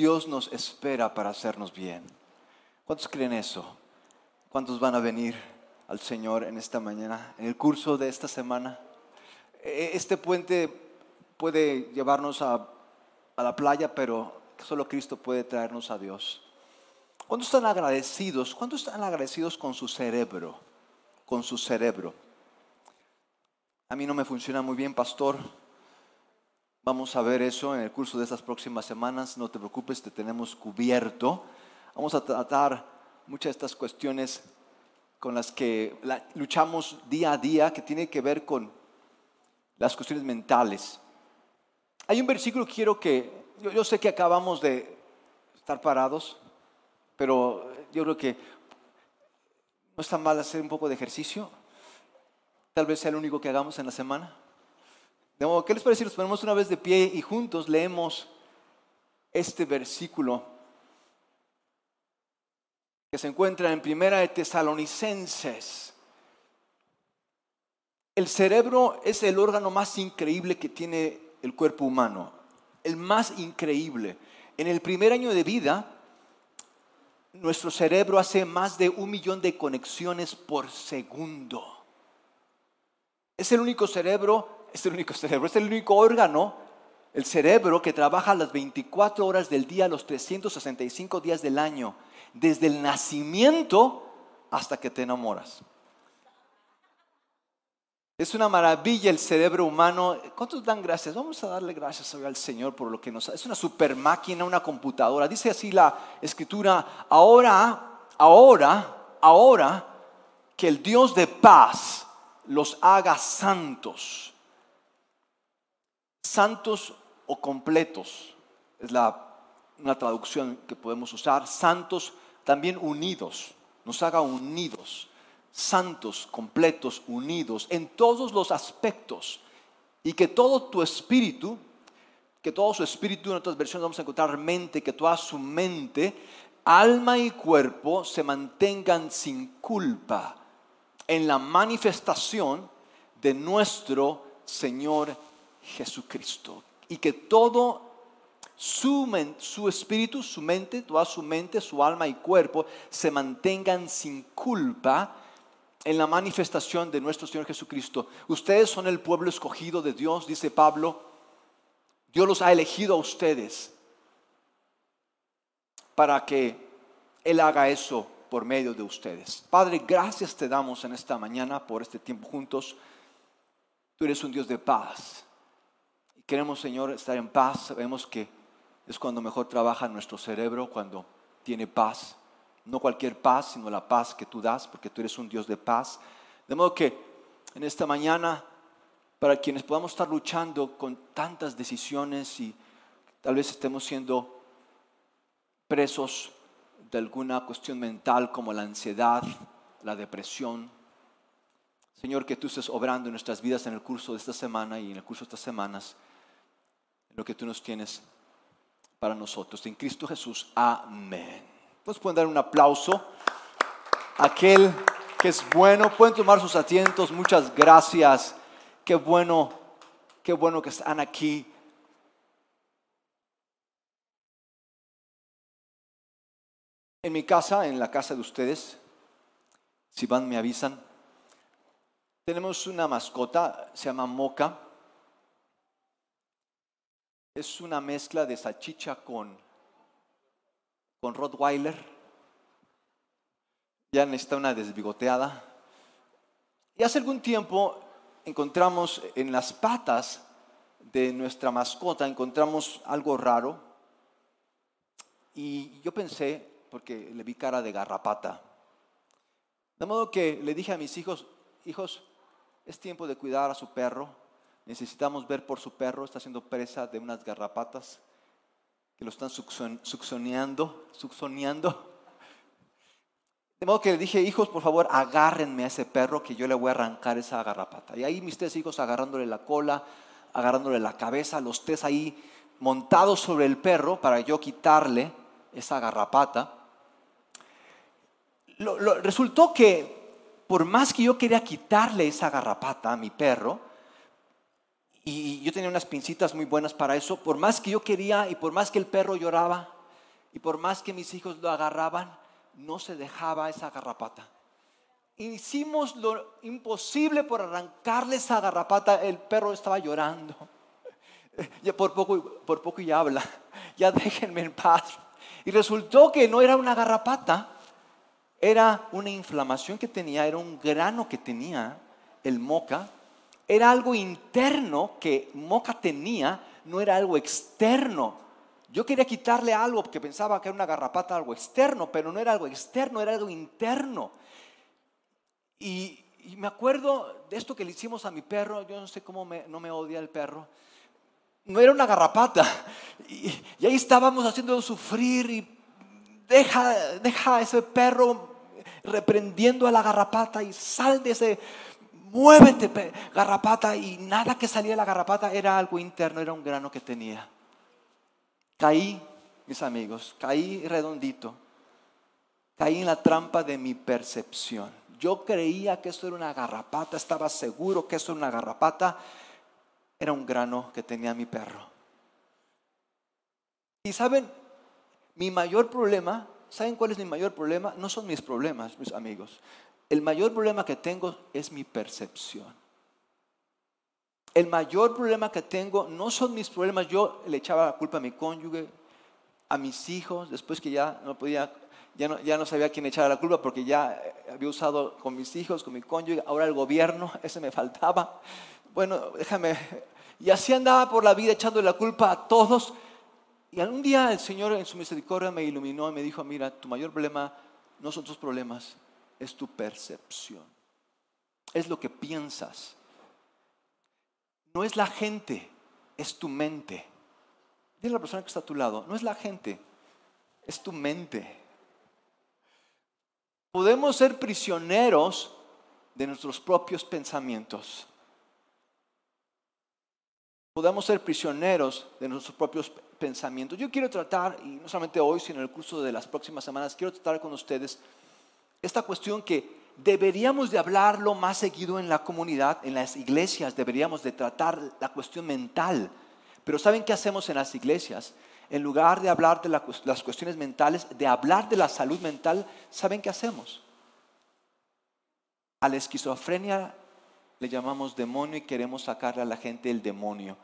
Dios nos espera para hacernos bien. ¿Cuántos creen eso? ¿Cuántos van a venir al Señor en esta mañana, en el curso de esta semana? E, este puente puede llevarnos a, a la playa, pero solo Cristo puede traernos a Dios. ¿Cuántos están agradecidos? ¿Cuántos están agradecidos con su cerebro? Con su cerebro. A mí no me funciona muy bien, pastor. Vamos a ver eso en el curso de estas próximas semanas. No te preocupes, te tenemos cubierto. Vamos a tratar muchas de estas cuestiones con las que luchamos día a día, que tiene que ver con las cuestiones mentales. Hay un versículo que quiero que, yo, sé que acabamos de estar parados, pero yo creo que no está mal hacer un poco de ejercicio. Tal vez sea el único que hagamos en la semana. De modo, ¿qué les parece si nos ponemos una vez de pie y juntos leemos este versículo que se encuentra en Primera de Tesalonicenses? El cerebro es el órgano más increíble que tiene el cuerpo humano, el más increíble. En el primer año de vida, nuestro cerebro hace más de un millón de conexiones por segundo. Es el único cerebro, es el único cerebro, es el único órgano, el cerebro que trabaja las 24 horas del día, los 365 días del año, desde el nacimiento hasta que te enamoras. Es una maravilla el cerebro humano. ¿Cuántos dan gracias? Vamos a darle gracias al Señor por lo que nos... Es una super máquina, una computadora. Dice así la escritura, ahora, ahora, ahora que el Dios de paz los haga santos. Santos o completos es la, una traducción que podemos usar. Santos también unidos, nos haga unidos. Santos, completos, unidos en todos los aspectos. Y que todo tu espíritu, que todo su espíritu, en otras versiones vamos a encontrar mente, que toda su mente, alma y cuerpo se mantengan sin culpa en la manifestación de nuestro Señor Jesucristo. Y que todo su, su, espíritu, su mente, toda su mente, su alma y cuerpo se mantengan sin culpa en la manifestación de nuestro Señor Jesucristo. Ustedes son el pueblo escogido de Dios, dice Pablo. Dios los ha elegido a ustedes para que Él haga eso por medio de ustedes. Padre, gracias te damos en esta mañana por este tiempo juntos. Tú eres un Dios de paz. Queremos, Señor, estar en paz. Sabemos que es cuando mejor trabaja nuestro cerebro, cuando tiene paz. No cualquier paz, sino la paz que tú das, porque tú eres un Dios de paz. De modo que en esta mañana, para quienes podamos estar luchando con tantas decisiones y tal vez estemos siendo presos de alguna cuestión mental como la ansiedad, la depresión. Señor, que tú estés obrando en nuestras vidas en el curso de esta semana y en el curso de estas semanas, lo que tú nos tienes para nosotros. En Cristo Jesús, amén. Pues pueden dar un aplauso aquel que es bueno. Pueden tomar sus asientos. Muchas gracias. Qué bueno, qué bueno que están aquí. En mi casa, en la casa de ustedes, si van me avisan, tenemos una mascota, se llama Moca. Es una mezcla de salchicha con, con Rottweiler. Ya necesita una desbigoteada. Y hace algún tiempo encontramos en las patas de nuestra mascota, encontramos algo raro. Y yo pensé, porque le vi cara de garrapata. De modo que le dije a mis hijos, hijos, es tiempo de cuidar a su perro. Necesitamos ver por su perro, está siendo presa de unas garrapatas que lo están succionando, succionando. De modo que le dije, hijos, por favor, agárrenme a ese perro que yo le voy a arrancar esa garrapata. Y ahí mis tres hijos agarrándole la cola, agarrándole la cabeza, los tres ahí montados sobre el perro para yo quitarle esa garrapata resultó que por más que yo quería quitarle esa garrapata a mi perro, y yo tenía unas pincitas muy buenas para eso, por más que yo quería y por más que el perro lloraba, Y por más que mis hijos lo agarraban, no se dejaba esa garrapata. Hicimos lo imposible por arrancarle esa garrapata. El perro estaba llorando. Ya por poco, por poco ya habla. Ya déjenme en paz. Y resultó que no era una garrapata, era una inflamación que tenía, era un grano que tenía el moca. Era algo interno que moca tenía, no era algo externo. Yo quería quitarle algo porque pensaba que era una garrapata, algo externo, pero no era algo externo, era algo interno. Y, me acuerdo de esto que le hicimos a mi perro, yo no sé cómo no me odia el perro. No era una garrapata. Y, ahí estábamos haciéndolo sufrir y deja, deja ese perro reprendiendo a la garrapata y sal de ese, muévete garrapata y nada que salía de la garrapata era algo interno, era un grano que tenía. Caí, mis amigos, caí redondito. Caí en la trampa de mi percepción. Yo creía que eso era una garrapata, estaba seguro que eso era una garrapata. Era un grano que tenía mi perro. Y saben, mi mayor problema, ¿saben cuál es mi mayor problema? No son mis problemas, mis amigos. El mayor problema que tengo es mi percepción. El mayor problema que tengo no son mis problemas. Yo le echaba la culpa a mi cónyuge, a mis hijos, después que ya no podía, ya no, sabía quién echar la culpa porque ya había usado con mis hijos, con mi cónyuge, ahora el gobierno, ese me faltaba. Bueno, déjame. Y así andaba por la vida echando la culpa a todos. Y algún día el Señor en su misericordia me iluminó y me dijo, mira, tu mayor problema no son tus problemas, es tu percepción. Es lo que piensas no es la gente, es tu mente. Dile a la persona que está a tu lado, no es la gente, es tu mente. Podemos ser prisioneros de nuestros propios pensamientos. Podemos ser prisioneros de nuestros propios pensamientos. Yo quiero tratar, y no solamente hoy, sino en el curso de las próximas semanas, quiero tratar con ustedes esta cuestión que deberíamos de hablarlo más seguido en la comunidad, en las iglesias, deberíamos de tratar la cuestión mental. Pero ¿saben qué hacemos en las iglesias? En lugar de hablar de las cuestiones mentales, de hablar de la salud mental, ¿saben qué hacemos? A la esquizofrenia le llamamos demonio y queremos sacarle a la gente el demonio,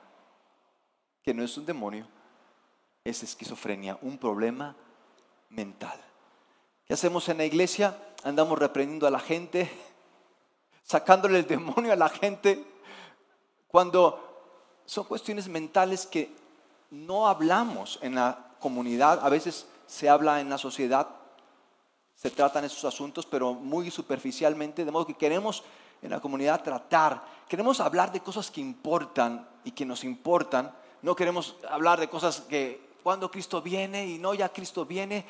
que no es un demonio, es esquizofrenia, un problema mental. ¿Qué hacemos en la iglesia? Andamos reprendiendo a la gente, sacándole el demonio a la gente, cuando son cuestiones mentales que no hablamos en la comunidad, a veces se habla en la sociedad, se tratan esos asuntos, pero muy superficialmente, de modo que queremos en la comunidad tratar, queremos hablar de cosas que importan y que nos importan, no queremos hablar de cosas que cuando Cristo viene y no ya Cristo viene,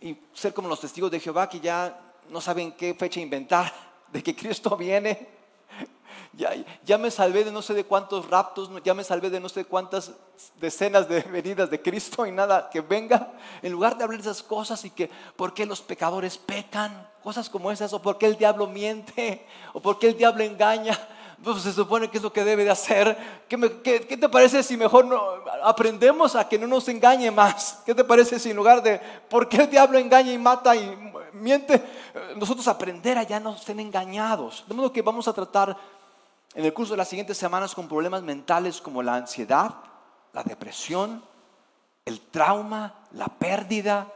y ser como los testigos de Jehová que ya no saben qué fecha inventar de que Cristo viene. Ya, me salvé de no sé de cuántos raptos, ya me salvé de no sé cuántas decenas de venidas de Cristo y nada que venga. En lugar de hablar de esas cosas y que por qué los pecadores pecan, cosas como esas, o por qué el diablo miente, o por qué el diablo engaña, pues se supone que es lo que debe de hacer. ¿Qué, te parece si mejor no, aprendemos a que no nos engañe más? ¿Qué te parece si en lugar de por qué el diablo engaña y mata y miente, nosotros aprender a ya no estén engañados? De modo que vamos a tratar en el curso de las siguientes semanas con problemas mentales como la ansiedad, la depresión, el trauma, la pérdida,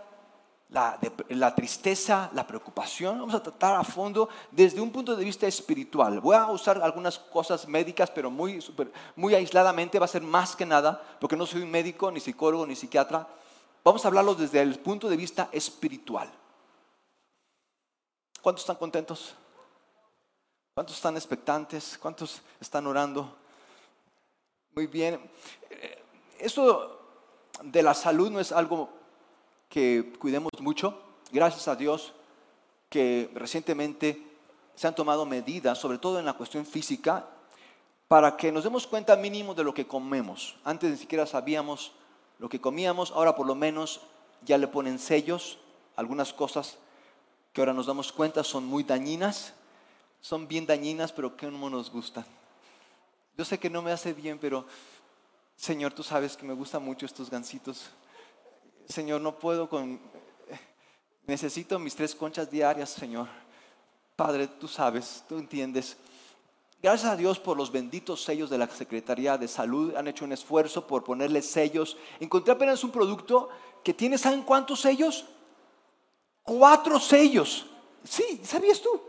la, tristeza, la preocupación. Vamos a tratar a fondo desde un punto de vista espiritual. Voy a usar algunas cosas médicas, pero muy, muy aisladamente. Va a ser más que nada, porque no soy médico, ni psicólogo, ni psiquiatra. Vamos a hablarlo desde el punto de vista espiritual. ¿Cuántos están contentos? ¿Cuántos están expectantes? ¿Cuántos están orando? Muy bien. Eh, eso de la salud no es algo que cuidemos mucho. Gracias a Dios que recientemente se han tomado medidas, sobre todo en la cuestión física, para que nos demos cuenta mínimo de lo que comemos. Antes ni siquiera sabíamos lo que comíamos, ahora por lo menos ya le ponen sellos, algunas cosas que ahora nos damos cuenta son muy dañinas, son bien dañinas, pero que no nos gustan. Yo sé que no me hace bien, pero Señor, tú sabes que me gustan mucho estos gansitos Señor, no puedo con... Necesito mis tres conchas diarias, Señor. Padre, tú sabes, tú entiendes. Gracias a Dios por los benditos sellos de la Secretaría de Salud. Han hecho un esfuerzo por ponerle sellos. Encontré apenas un producto que tiene, ¿saben cuántos sellos? Cuatro sellos. Sí, ¿sabías tú?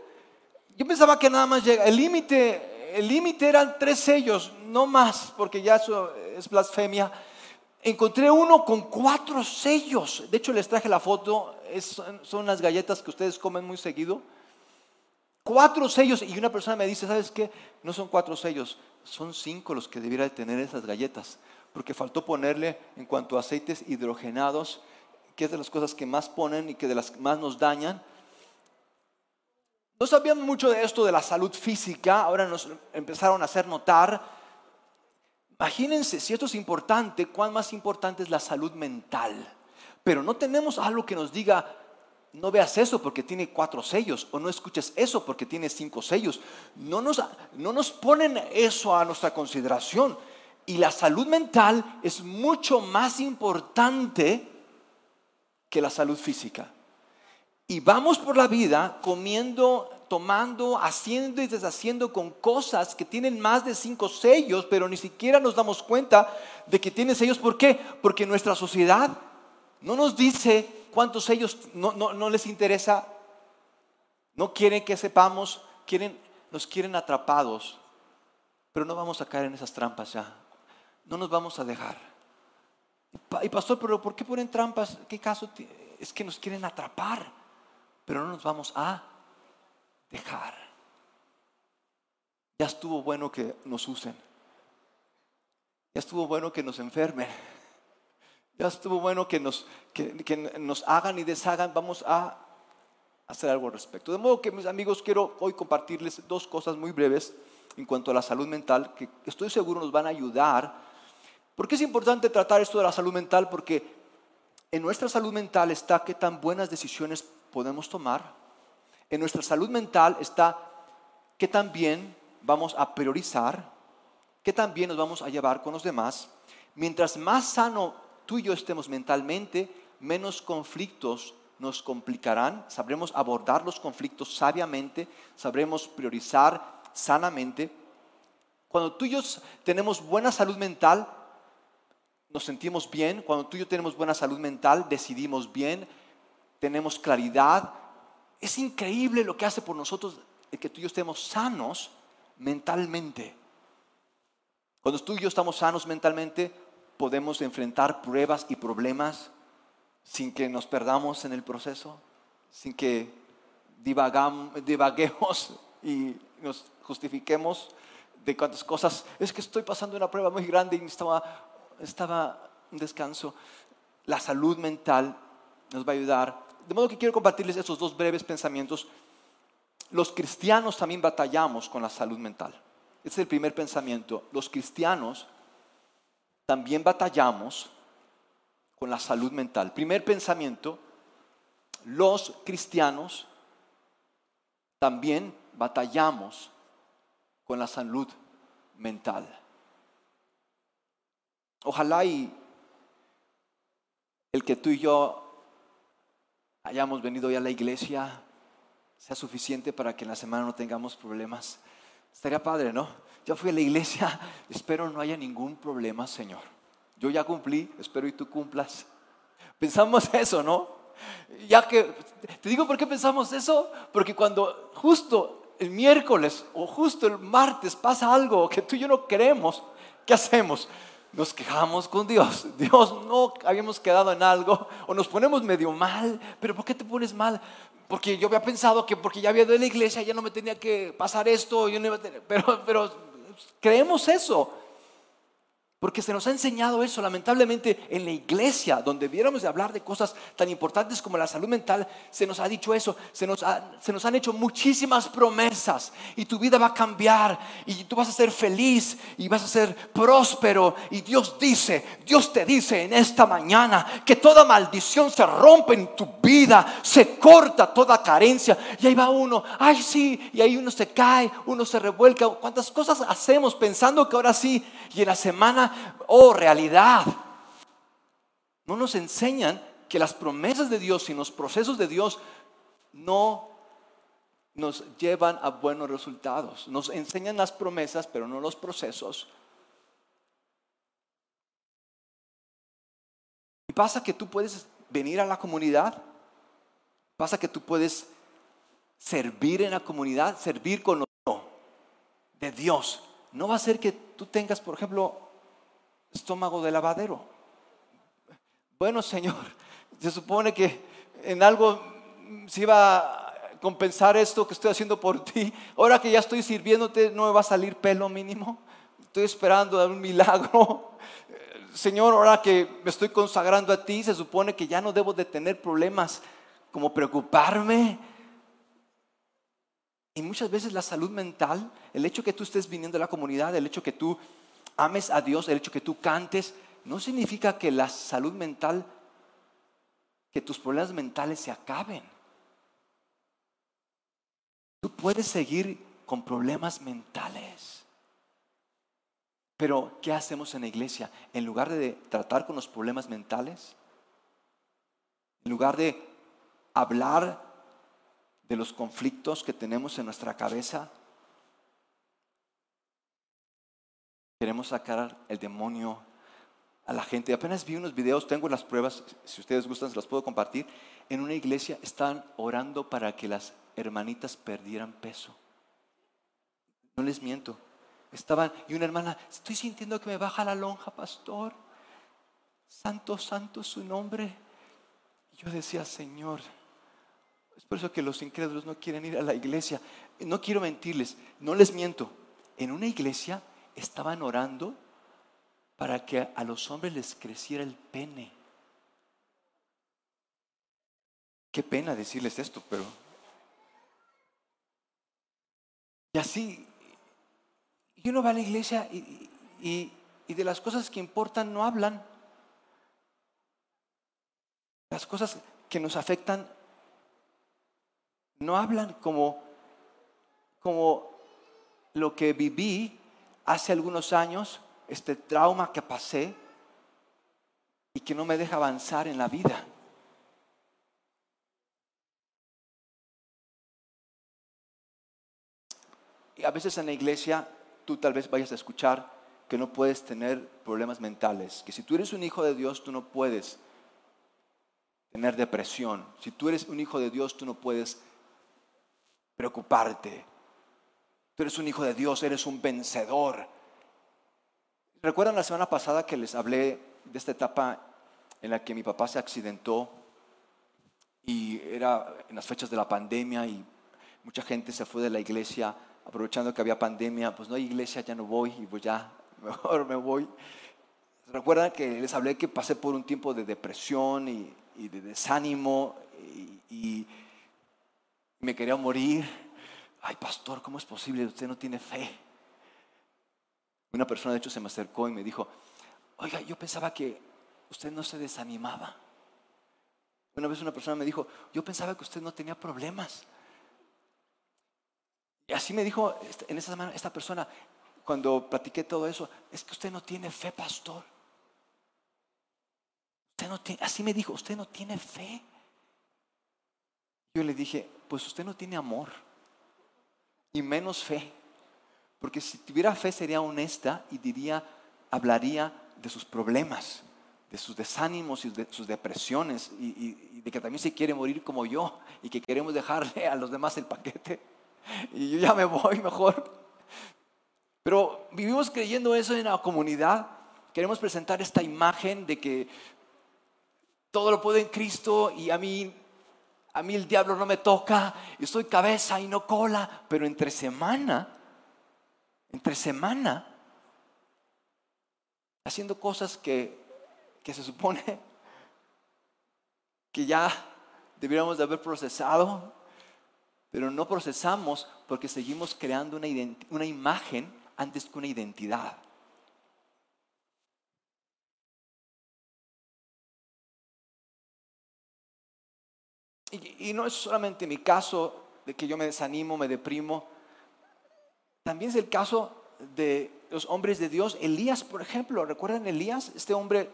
Yo pensaba que nada más llega. El límite, el límite eran tres sellos, no más, porque ya eso es blasfemia encontré uno con cuatro sellos. De hecho, les traje la foto. son las galletas que ustedes comen muy seguido. Cuatro sellos. Y una persona me dice, ¿sabes qué? No son cuatro sellos, son cinco los que debiera tener esas galletas. Porque faltó ponerle en cuanto a aceites hidrogenados, que es de las cosas que más ponen y que de las que más nos dañan. No sabían mucho de esto de la salud física, ahora nos empezaron a hacer notar Imagínense, si esto es importante, cuán más importante es la salud mental. Pero no tenemos algo que nos diga, no veas eso porque tiene cuatro sellos, o no escuches eso porque tiene cinco sellos. No nos, no nos ponen eso a nuestra consideración. Y la salud mental es mucho más importante que la salud física. Y vamos por la vida comiendo tomando, haciendo y deshaciendo con cosas que tienen más de cinco sellos, pero ni siquiera nos damos cuenta de que tienen sellos. ¿Por qué? Porque nuestra sociedad no nos dice cuántos sellos no, no les interesa, no quieren que sepamos, quieren, nos quieren atrapados, pero no vamos a caer en esas trampas ya. No nos vamos a dejar. Y pastor, pero ¿por qué ponen trampas? ¿Qué caso? Es que nos quieren atrapar, pero no nos vamos a dejar. Ya estuvo bueno que nos usen. Ya estuvo bueno que nos enfermen. Ya estuvo bueno que nos, que, nos hagan y deshagan. Vamos a hacer algo al respecto. De modo que mis amigos, quiero hoy compartirles dos cosas muy breves en cuanto a la salud mental que estoy seguro nos van a ayudar. ¿Por qué es importante tratar esto de la salud mental? Porque en nuestra salud mental está qué tan buenas decisiones podemos tomar en nuestra salud mental está que también vamos a priorizar, que también nos vamos a llevar con los demás. Mientras más sano tú y yo estemos mentalmente, menos conflictos nos complicarán, sabremos abordar los conflictos sabiamente, sabremos priorizar sanamente. Cuando tú y yo tenemos buena salud mental, nos sentimos bien. Cuando tú y yo tenemos buena salud mental, decidimos bien, tenemos claridad, es increíble lo que hace por nosotros el que tú y yo estemos sanos mentalmente. Cuando tú y yo estamos sanos mentalmente, podemos enfrentar pruebas y problemas sin que nos perdamos en el proceso, sin que divaguemos y nos justifiquemos de cuántas cosas. Es que estoy pasando una prueba muy grande y estaba, estaba un descanso. La salud mental nos va a ayudar de modo que quiero compartirles estos dos breves pensamientos. Los cristianos también batallamos con la salud mental. Ese es el primer pensamiento. Los cristianos también batallamos con la salud mental. Primer pensamiento, los cristianos también batallamos con la salud mental. Ojalá y el que tú y yo hayamos venido ya a la iglesia sea suficiente para que en la semana no tengamos problemas. Estaría padre, ¿no? Ya fui a la iglesia, espero no haya ningún problema, Señor. Yo ya cumplí, espero y tú cumplas. Pensamos eso, ¿no? Ya que, te digo por qué pensamos eso, porque cuando justo el miércoles o justo el martes pasa algo que tú y yo no queremos, ¿qué hacemos? Nos quejamos con Dios. Dios, no habíamos quedado en algo o nos ponemos medio mal. Pero ¿por qué te pones mal? Porque yo había pensado que porque ya había ido a la iglesia ya no me tenía que pasar esto. Yo no pero, pero creemos eso. Porque se nos ha enseñado eso, lamentablemente, en la iglesia, donde viéramos de hablar de cosas tan importantes como la salud mental, se nos ha dicho eso, se nos, se nos han hecho muchísimas promesas y tu vida va a cambiar y tú vas a ser feliz y vas a ser próspero. Y Dios dice, Dios te dice en esta mañana que toda maldición se rompe en tu vida, se corta toda carencia. Y ahí va uno, ay sí, y ahí uno se cae, uno se revuelca. ¿Cuántas cosas hacemos pensando que ahora sí? Y en la semana, oh realidad, no nos enseñan que las promesas de Dios y los procesos de Dios no nos llevan a buenos resultados. Nos enseñan las promesas, pero no los procesos. Y pasa que tú puedes venir a la comunidad, pasa que tú puedes servir en la comunidad, servir con lo de Dios. No va a ser que tú tengas, por ejemplo, estómago de lavadero. Bueno, Señor, se supone que en algo se iba compensar esto que estoy haciendo por ti. Ahora que ya estoy sirviéndote, no me va a salir pelo mínimo. Estoy esperando un milagro. Señor, ahora que me estoy consagrando a ti, se supone que ya no debo de tener problemas como preocuparme. Y muchas veces la salud mental, el hecho que tú estés viniendo a la comunidad, el hecho que tú ames a Dios, el hecho que tú cantes, no significa que la salud mental, que tus problemas mentales se acaben. Tú puedes seguir con problemas mentales. Pero, ¿qué hacemos en la iglesia? En lugar de tratar con los problemas mentales, en lugar de hablar de los conflictos que tenemos en nuestra cabeza, queremos sacar el demonio a la gente. Apenas vi unos videos, tengo las pruebas, si ustedes gustan se las puedo compartir. En una iglesia están orando para que las hermanitas perdieran peso. No les miento. Estaban, y una hermana, estoy sintiendo que me baja la lonja, pastor. Santo, santo su nombre. Yo decía, Señor, es por eso que los incrédulos no quieren ir a la iglesia. No quiero mentirles, no les miento. En una iglesia estaban orando para que a los hombres les creciera el pene. Qué pena decirles esto, pero Y así, y uno va a la iglesia y, de las cosas que importan no hablan. Las cosas que nos afectan no hablan como, como lo que viví hace algunos años, este trauma que pasé y que no me deja avanzar en la vida. a veces en la iglesia tú tal vez vayas a escuchar que no puedes tener problemas mentales, que si tú eres un hijo de Dios tú no puedes tener depresión, si tú eres un hijo de Dios tú no puedes preocuparte, tú eres un hijo de Dios, eres un vencedor. ¿Recuerdan la semana pasada que les hablé de esta etapa en la que mi papá se accidentó y era en las fechas de la pandemia y mucha gente se fue de la iglesia aprovechando que había pandemia, pues no hay iglesia, ya no voy y pues ya, mejor me voy. Recuerdan que les hablé que pasé por un tiempo de depresión y, de desánimo y, me quería morir. Ay, pastor, ¿cómo es posible? Usted no tiene fe. Una persona de hecho se me acercó y me dijo, oiga, yo pensaba que usted no se desanimaba. Una vez una persona me dijo, yo pensaba que usted no tenía problemas. Y así me dijo en esa semana esta persona, cuando platiqué todo eso, es que usted no tiene fe, pastor. Usted no tiene, así me dijo, usted no tiene fe. Yo le dije, pues usted no tiene amor y menos fe. Porque si tuviera fe sería honesta y diría, hablaría de sus problemas, de sus desánimos y de sus depresiones y, y de que también se quiere morir como yo y que queremos dejarle a los demás el paquete. y yo ya me voy mejor. Pero vivimos creyendo eso en la comunidad. Queremos presentar esta imagen de que todo lo puedo en Cristo y a mí, a mí el diablo no me toca. Y soy cabeza y no cola. Pero entre semana, entre semana, haciendo cosas que, que se supone que ya debiéramos de haber procesado, pero no procesamos porque seguimos creando una imagen antes que una identidad. Y, no es solamente mi caso de que yo me desanimo, me deprimo, también es el caso de los hombres de Dios. Elías, por ejemplo, ¿recuerdan Elías? Este hombre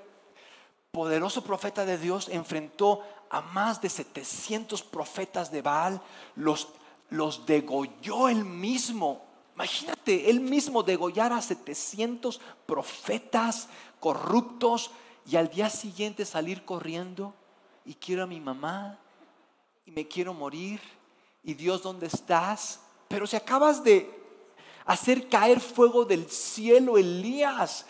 poderoso profeta de Dios, enfrentó a más de 700 profetas de Baal, los, los degolló él mismo. Imagínate, él mismo degollar a 700 profetas corruptos y al día siguiente salir corriendo y quiero a mi mamá y me quiero morir y Dios, ¿dónde estás? Pero si acabas de hacer caer fuego del cielo, Elías,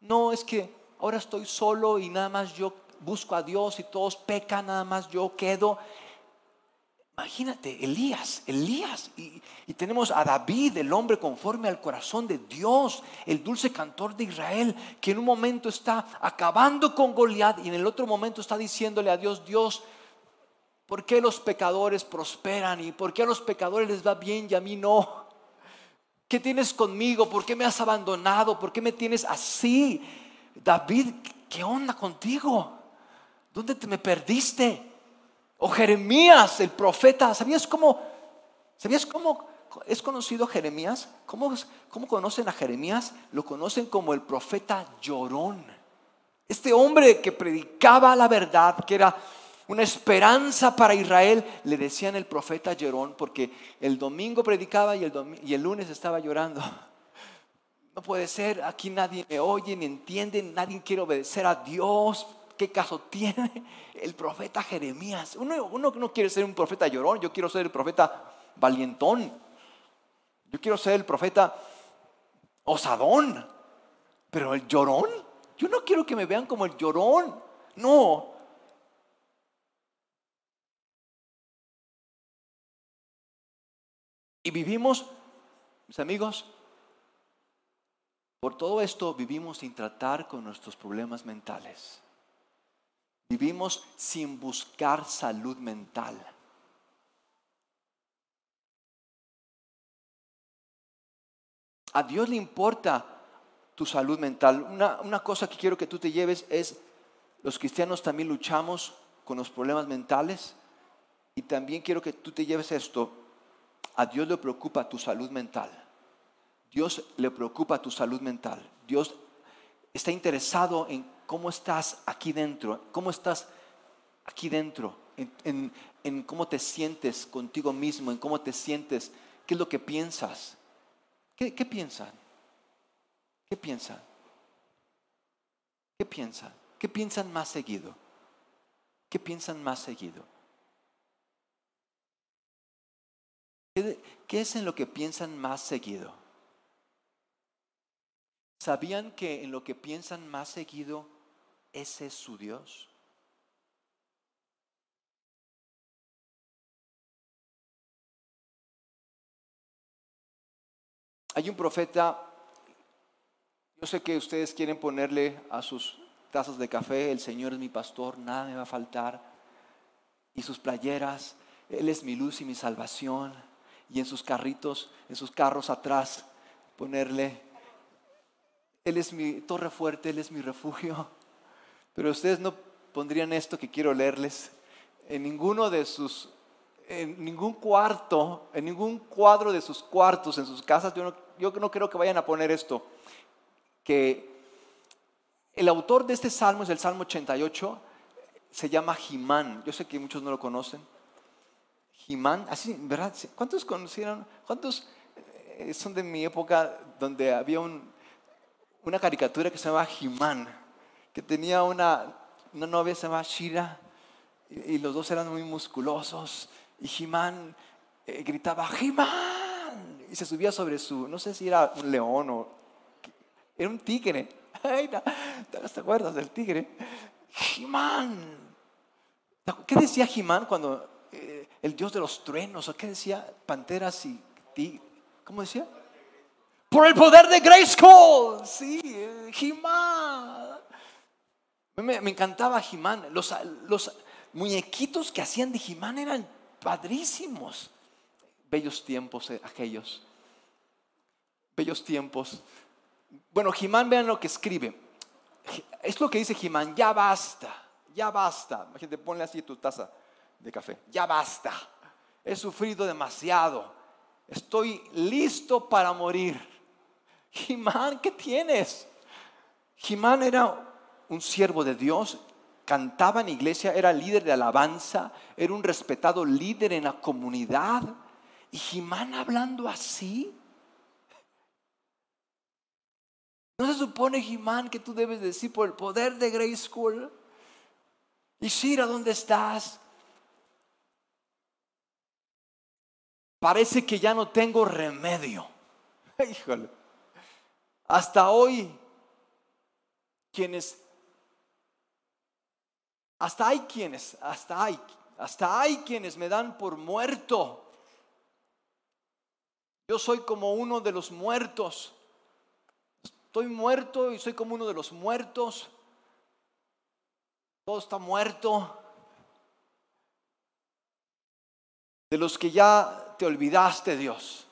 no es que ahora estoy solo y nada más yo busco a Dios y todos pecan, nada más yo quedo. Imagínate, Elías, Elías, y, tenemos a David, el hombre conforme al corazón de Dios, el dulce cantor de Israel, que en un momento está acabando con Goliat y en el otro momento está diciéndole a Dios, Dios, ¿por qué los pecadores prosperan y por qué a los pecadores les va bien y a mí no? ¿Qué tienes conmigo? ¿Por qué me has abandonado? ¿Por qué me tienes así? David, ¿qué onda contigo? ¿Dónde te me perdiste? O Jeremías, el profeta, ¿sabías cómo, sabías cómo es conocido Jeremías? ¿Cómo, ¿Cómo conocen a Jeremías? Lo conocen como el profeta llorón. Este hombre que predicaba la verdad, que era una esperanza para Israel, le decían el profeta llorón, porque el domingo predicaba y el, y el lunes estaba llorando. No puede ser, aquí nadie me oye ni entiende, nadie quiere obedecer a Dios. ¿Qué caso tiene el profeta Jeremías? Uno, uno no quiere ser un profeta llorón, yo quiero ser el profeta valientón. Yo quiero ser el profeta osadón. Pero el llorón, yo no quiero que me vean como el llorón. No. Y vivimos, mis amigos, por todo esto vivimos sin tratar con nuestros problemas mentales. Vivimos sin buscar salud mental. A Dios le importa tu salud mental. Una, cosa que quiero que tú te lleves es, los cristianos también luchamos con los problemas mentales y también quiero que tú te lleves esto. A Dios le preocupa tu salud mental. Dios le preocupa tu salud mental. Dios está interesado en cómo estás aquí dentro, cómo estás aquí dentro, en, cómo te sientes contigo mismo, en cómo te sientes, qué es lo que piensas. ¿Qué, qué piensan? ¿Qué piensan? ¿Qué piensan? ¿Qué piensan más seguido? ¿Qué piensan más seguido? ¿Qué es en lo que piensan más seguido? ¿Sabían que en lo que piensan más seguido ese es su Dios? Hay un profeta, yo sé que ustedes quieren ponerle a sus tazas de café, el Señor es mi pastor, nada me va a faltar, y sus playeras, Él es mi luz y mi salvación, y en sus carritos, en sus carros atrás, ponerle, Él es mi torre fuerte, Él es mi refugio. Pero ustedes no pondrían esto que quiero leerles en ninguno de sus, en ningún cuarto, en ningún cuadro de sus cuartos, en sus casas. Yo no, yo no creo que vayan a poner esto. Que el autor de este salmo es el Salmo 88, se llama Jimán. Yo sé que muchos no lo conocen. Jimán, así, ¿verdad? ¿Cuántos conocieron? ¿Cuántos eh, son de mi época donde había una caricatura que se llamaba Jimán? que tenía una, una novia se llamaba Shira y, los dos eran muy musculosos y Jimán eh, gritaba Jimán y se subía sobre su, no sé si era un león o era un tigre. ¿Te acuerdas del tigre? Jimán. ¿Qué decía Jimán cuando eh, el dios de los truenos? ¿O qué decía? Panteras y. ¿Cómo decía? Por el poder de Grayskull. Sí, Jimán. Me, encantaba Jimán. Los, los muñequitos que hacían de Jimán eran padrísimos. Bellos tiempos eh, aquellos. Bellos tiempos. Bueno, Jimán, vean lo que escribe. Es lo que dice Jimán, ya basta, ya basta. Imagínate, ponle así tu taza de café. Ya basta. He sufrido demasiado. Estoy listo para morir. Jimán, ¿qué tienes? Jimán era un siervo de Dios, cantaba en iglesia, era líder de alabanza, era un respetado líder en la comunidad. Y Jimán hablando así. ¿No se supone, Jimán, que tú debes decir por el poder de Grace School? Y Shira, ¿dónde estás? Parece que ya no tengo remedio. Híjole. Hasta hoy, quienes, hasta hay quienes, hasta hay, hasta hay quienes me dan por muerto. Yo soy como uno de los muertos. Estoy muerto y soy como uno de los muertos. Todo está muerto. De los que ya te olvidaste, Dios.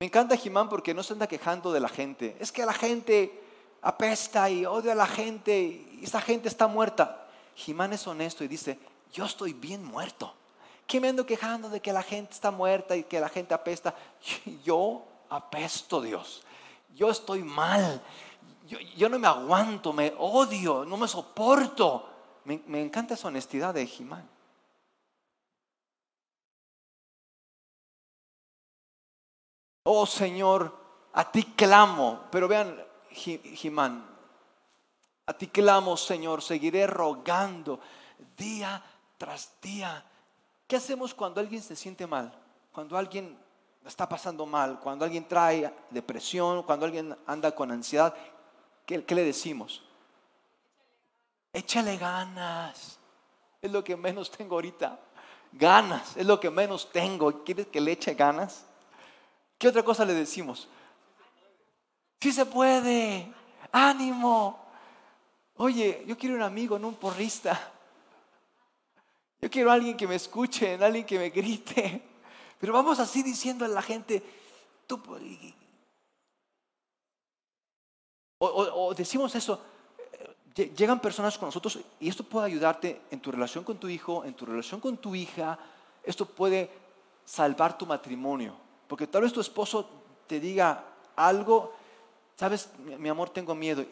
Me encanta Jimán porque no se anda quejando de la gente. Es que la gente apesta y odia a la gente y esa gente está muerta. Jimán es honesto y dice, yo estoy bien muerto. ¿Qué me ando quejando de que la gente está muerta y que la gente apesta? Yo apesto, Dios. Yo estoy mal. Yo, no me aguanto, me odio, no me soporto. Me, me encanta esa honestidad de Jimán. Oh Señor, a ti clamo. Pero vean, Jimán, a ti clamo, Señor, seguiré rogando día tras día. ¿Qué hacemos cuando alguien se siente mal? Cuando alguien está pasando mal, cuando alguien trae depresión, cuando alguien anda con ansiedad, ¿qué, le decimos? Échale ganas. Es lo que menos tengo ahorita. Ganas, es lo que menos tengo. ¿Quieres que le eche ganas? ¿Qué otra cosa le decimos? Sí se puede, ánimo. Oye, yo quiero un amigo, no un porrista. Yo quiero alguien que me escuche, alguien que me grite. Pero vamos así diciendo a la gente, tú, o, decimos eso, llegan personas con nosotros y esto puede ayudarte en tu relación con tu hijo, en tu relación con tu hija, esto puede salvar tu matrimonio. Porque tal vez tu esposo te diga algo, sabes, mi amor, tengo miedo.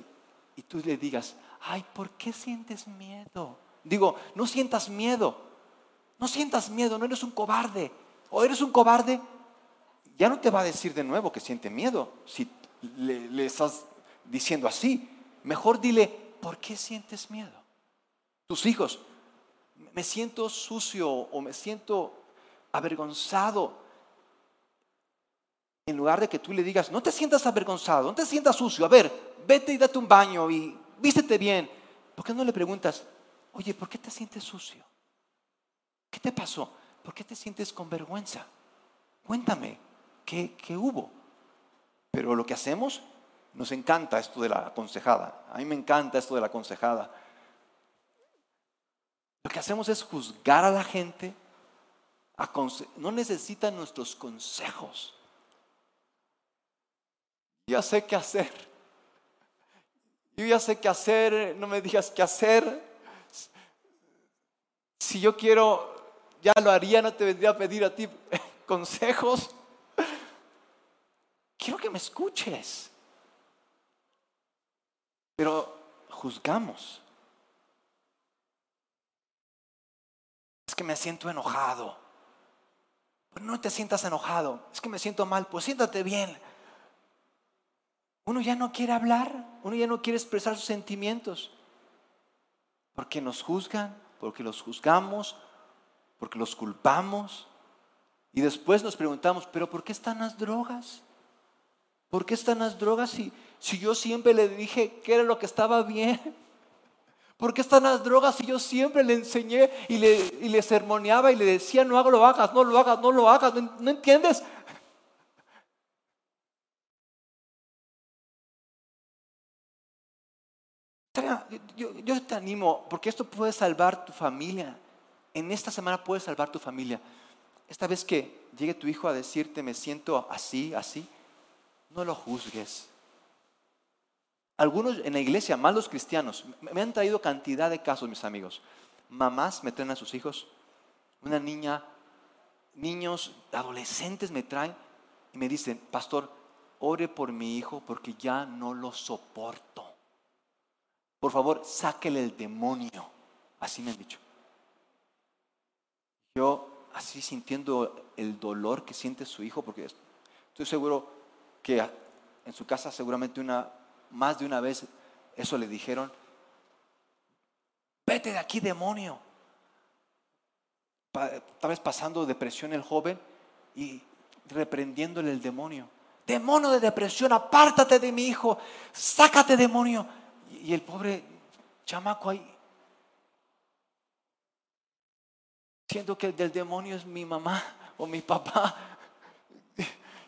Y tú le digas, ay, ¿por qué sientes miedo? Digo, no sientas miedo. No sientas miedo, no eres un cobarde. O eres un cobarde, ya no te va a decir de nuevo que siente miedo. Si le, le estás diciendo así, mejor dile, ¿por qué sientes miedo? Tus hijos, me siento sucio o me siento avergonzado en lugar de que tú le digas, no te sientas avergonzado, no te sientas sucio, a ver, vete y date un baño y vístete bien. ¿Por qué no le preguntas, oye, ¿por qué te sientes sucio? ¿Qué te pasó? ¿Por qué te sientes con vergüenza? Cuéntame, ¿qué, qué hubo? Pero lo que hacemos, nos encanta esto de la aconsejada. A mí me encanta esto de la aconsejada. Lo que hacemos es juzgar a la gente. No necesitan nuestros consejos ya sé qué hacer. Yo ya sé qué hacer, no me digas qué hacer. Si yo quiero, ya lo haría, no te vendría a pedir a ti consejos. Quiero que me escuches. Pero juzgamos. Es que me siento enojado. No te sientas enojado. Es que me siento mal. Pues siéntate bien uno ya no quiere hablar, uno ya no quiere expresar sus sentimientos, porque nos juzgan, porque los juzgamos, porque los culpamos. Y después nos preguntamos, pero ¿por qué están las drogas? ¿Por qué están las drogas si, si yo siempre le dije que era lo que estaba bien? ¿Por qué están las drogas si yo siempre le enseñé y le, y le sermoneaba y le decía, no hago, lo hagas, no lo hagas, no lo hagas? ¿No, entiendes? Yo, te animo, porque esto puede salvar tu familia. En esta semana puede salvar tu familia. Esta vez que llegue tu hijo a decirte, me siento así, así, no lo juzgues. Algunos en la iglesia, más los cristianos, me han traído cantidad de casos, mis amigos. Mamás me traen a sus hijos, una niña, niños, adolescentes me traen y me dicen, pastor, ore por mi hijo porque ya no lo soporto. Por favor, sáquele el demonio. Así me han dicho. Yo así sintiendo el dolor que siente su hijo, porque estoy seguro que en su casa seguramente una, más de una vez eso le dijeron, vete de aquí demonio. Tal vez pasando depresión el joven y reprendiéndole el demonio. Demonio de depresión, apártate de mi hijo, sácate demonio. Y el pobre chamaco ahí, siento que del demonio es mi mamá o mi papá.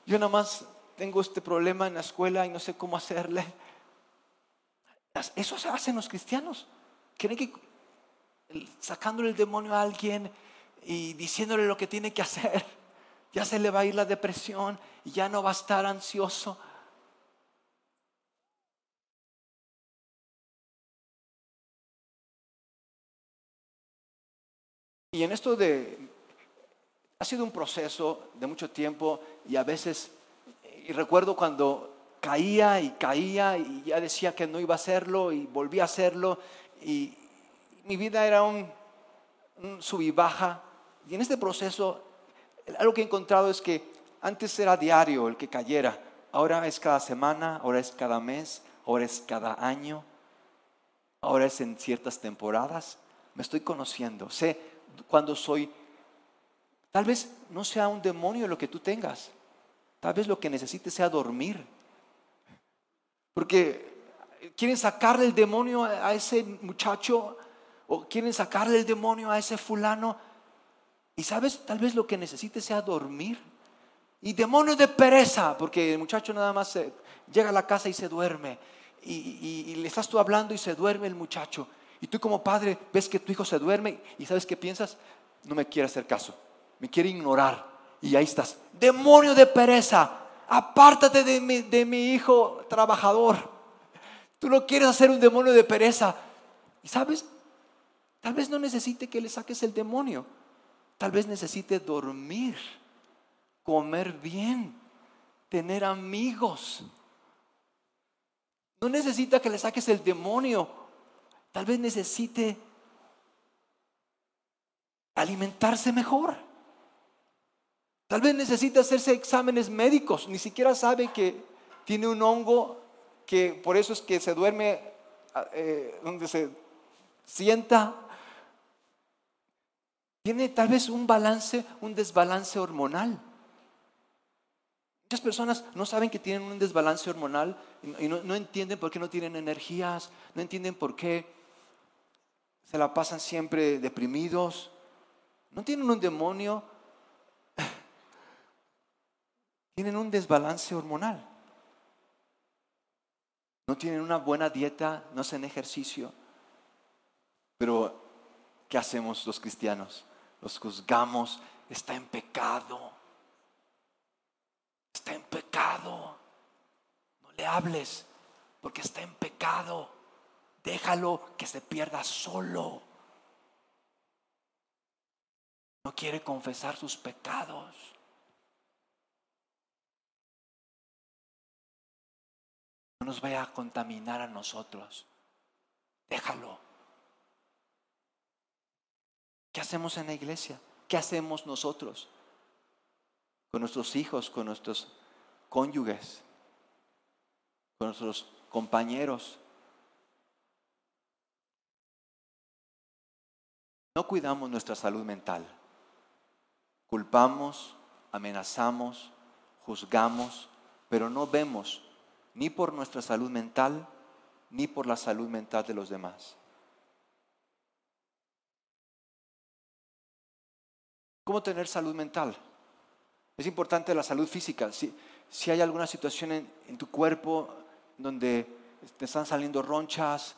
Yo nada más tengo este problema en la escuela y no sé cómo hacerle. Eso se hace en los cristianos. Creen que sacándole el demonio a alguien y diciéndole lo que tiene que hacer, ya se le va a ir la depresión y ya no va a estar ansioso. Y en esto de, ha sido un proceso de mucho tiempo y a veces, y recuerdo cuando caía y caía y ya decía que no iba a hacerlo y volví a hacerlo y mi vida era un, un sub y baja. Y en este proceso, algo que he encontrado es que antes era diario el que cayera, ahora es cada semana, ahora es cada mes, ahora es cada año, ahora es en ciertas temporadas. Me estoy conociendo, sé cuando soy, tal vez no sea un demonio lo que tú tengas, tal vez lo que necesites sea dormir. Porque quieren sacarle el demonio a ese muchacho o quieren sacarle el demonio a ese fulano. Y sabes, tal vez lo que necesites sea dormir. Y demonio de pereza, porque el muchacho nada más llega a la casa y se duerme. Y, y, le estás tú hablando y se duerme el muchacho. Y tú como padre ves que tu hijo se duerme y sabes qué piensas, no me quiere hacer caso, me quiere ignorar. Y ahí estás, demonio de pereza, apártate de mi, de mi hijo trabajador. Tú no quieres hacer un demonio de pereza. Y sabes, tal vez no necesite que le saques el demonio, tal vez necesite dormir, comer bien, tener amigos. No necesita que le saques el demonio Tal vez necesite alimentarse mejor. Tal vez necesite hacerse exámenes médicos. Ni siquiera sabe que tiene un hongo que por eso es que se duerme eh, donde se sienta. Tiene tal vez un balance, un desbalance hormonal. Muchas personas no saben que tienen un desbalance hormonal y no entienden por qué no tienen energías, no entienden por qué se la pasan siempre deprimidos, no tienen un demonio, tienen un desbalance hormonal. No tienen una buena dieta, no hacen ejercicio. Pero, ¿qué hacemos los cristianos? Los juzgamos, está en pecado. Está en pecado. No le hables porque está en pecado. Déjalo que se pierda solo. No quiere confesar sus pecados. No nos vaya a contaminar a nosotros. Déjalo. ¿Qué hacemos en la iglesia? ¿Qué hacemos nosotros? Con nuestros hijos, con nuestros cónyuges, con nuestros compañeros, no cuidamos nuestra salud mental. Culpamos, amenazamos, juzgamos, pero no vemos ni por nuestra salud mental ni por la salud mental de los demás. ¿Cómo tener salud mental? Es importante la salud física. Si, si hay alguna situación en, tu cuerpo donde te están saliendo ronchas